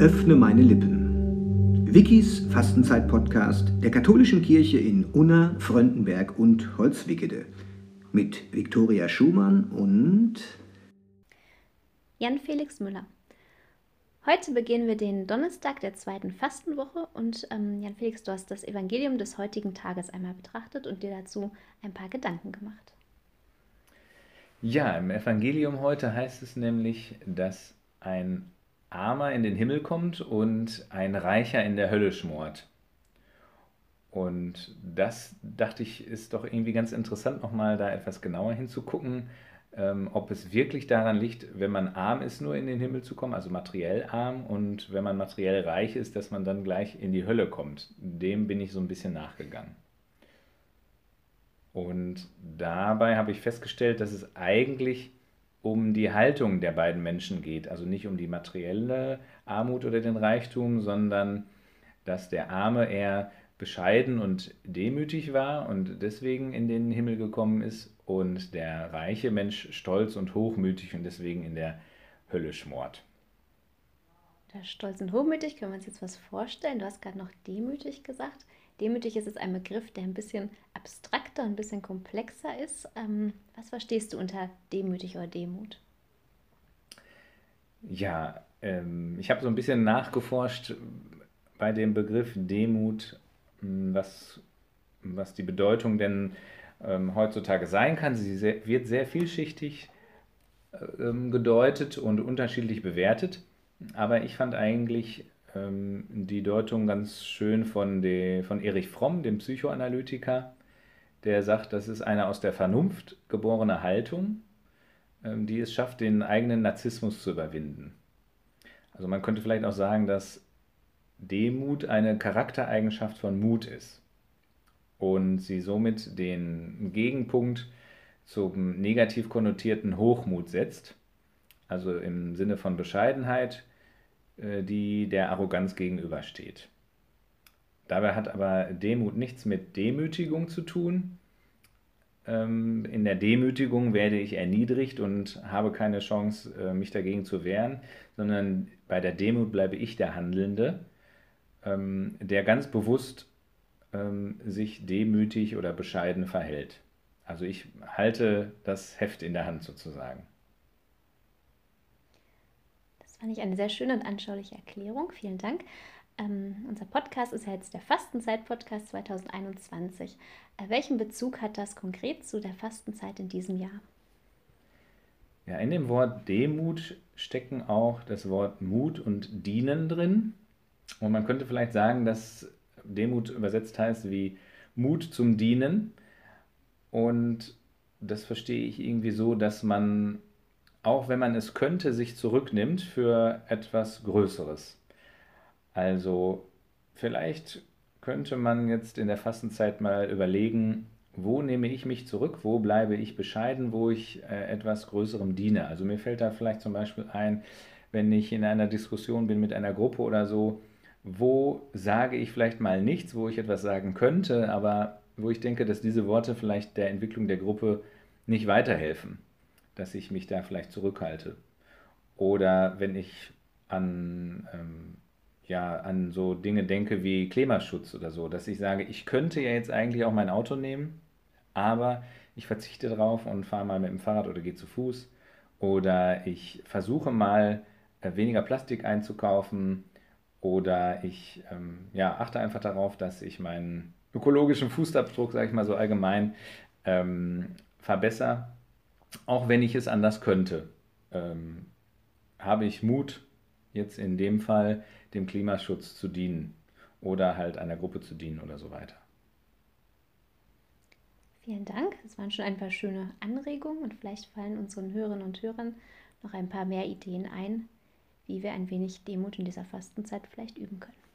Öffne meine Lippen. Wikis Fastenzeit-Podcast der katholischen Kirche in Unna, Fröndenberg und Holzwickede. Mit Viktoria Schumann und Jan Felix Müller. Heute beginnen wir den Donnerstag der zweiten Fastenwoche und ähm, Jan Felix, du hast das Evangelium des heutigen Tages einmal betrachtet und dir dazu ein paar Gedanken gemacht. Ja, im Evangelium heute heißt es nämlich, dass ein Armer in den Himmel kommt und ein Reicher in der Hölle schmort. Und das dachte ich, ist doch irgendwie ganz interessant, nochmal da etwas genauer hinzugucken, ähm, ob es wirklich daran liegt, wenn man arm ist, nur in den Himmel zu kommen, also materiell arm, und wenn man materiell reich ist, dass man dann gleich in die Hölle kommt. Dem bin ich so ein bisschen nachgegangen. Und dabei habe ich festgestellt, dass es eigentlich um die Haltung der beiden Menschen geht. Also nicht um die materielle Armut oder den Reichtum, sondern dass der Arme eher bescheiden und demütig war und deswegen in den Himmel gekommen ist und der reiche Mensch stolz und hochmütig und deswegen in der Hölle schmort. Der Stolz und hochmütig, können wir uns jetzt was vorstellen? Du hast gerade noch demütig gesagt. Demütig ist es ein Begriff, der ein bisschen abstrakter, ein bisschen komplexer ist. Ähm, was verstehst du unter demütig oder Demut? Ja, ähm, ich habe so ein bisschen nachgeforscht bei dem Begriff Demut, hm, was, was die Bedeutung denn ähm, heutzutage sein kann. Sie sehr, wird sehr vielschichtig ähm, gedeutet und unterschiedlich bewertet. Aber ich fand eigentlich ähm, die Deutung ganz schön von, de, von Erich Fromm, dem Psychoanalytiker, der sagt, das ist eine aus der Vernunft geborene Haltung, ähm, die es schafft, den eigenen Narzissmus zu überwinden. Also man könnte vielleicht auch sagen, dass Demut eine Charaktereigenschaft von Mut ist und sie somit den Gegenpunkt zum negativ konnotierten Hochmut setzt, also im Sinne von Bescheidenheit, äh, die der Arroganz gegenübersteht. Dabei hat aber Demut nichts mit Demütigung zu tun. Ähm, in der Demütigung werde ich erniedrigt und habe keine Chance, äh, mich dagegen zu wehren, sondern bei der Demut bleibe ich der Handelnde, ähm, der ganz bewusst ähm, sich demütig oder bescheiden verhält. Also ich halte das Heft in der Hand sozusagen fand ich eine sehr schöne und anschauliche Erklärung. Vielen Dank. Ähm, unser Podcast ist ja jetzt der Fastenzeit-Podcast 2021. Äh, welchen Bezug hat das konkret zu der Fastenzeit in diesem Jahr? Ja, in dem Wort Demut stecken auch das Wort Mut und Dienen drin. Und man könnte vielleicht sagen, dass Demut übersetzt heißt wie Mut zum Dienen. Und das verstehe ich irgendwie so, dass man auch wenn man es könnte, sich zurücknimmt für etwas Größeres. Also vielleicht könnte man jetzt in der Fastenzeit mal überlegen, wo nehme ich mich zurück, wo bleibe ich bescheiden, wo ich äh, etwas Größerem diene. Also mir fällt da vielleicht zum Beispiel ein, wenn ich in einer Diskussion bin mit einer Gruppe oder so, wo sage ich vielleicht mal nichts, wo ich etwas sagen könnte, aber wo ich denke, dass diese Worte vielleicht der Entwicklung der Gruppe nicht weiterhelfen dass ich mich da vielleicht zurückhalte. Oder wenn ich an, ähm, ja, an so Dinge denke wie Klimaschutz oder so, dass ich sage, ich könnte ja jetzt eigentlich auch mein Auto nehmen, aber ich verzichte darauf und fahre mal mit dem Fahrrad oder gehe zu Fuß. Oder ich versuche mal äh, weniger Plastik einzukaufen. Oder ich ähm, ja, achte einfach darauf, dass ich meinen ökologischen Fußabdruck, sage ich mal so allgemein, ähm, verbessere auch wenn ich es anders könnte, ähm, habe ich Mut, jetzt in dem Fall dem Klimaschutz zu dienen oder halt einer Gruppe zu dienen oder so weiter. Vielen Dank. Das waren schon ein paar schöne Anregungen und vielleicht fallen unseren Hörerinnen und Hörern noch ein paar mehr Ideen ein, wie wir ein wenig Demut in dieser Fastenzeit vielleicht üben können.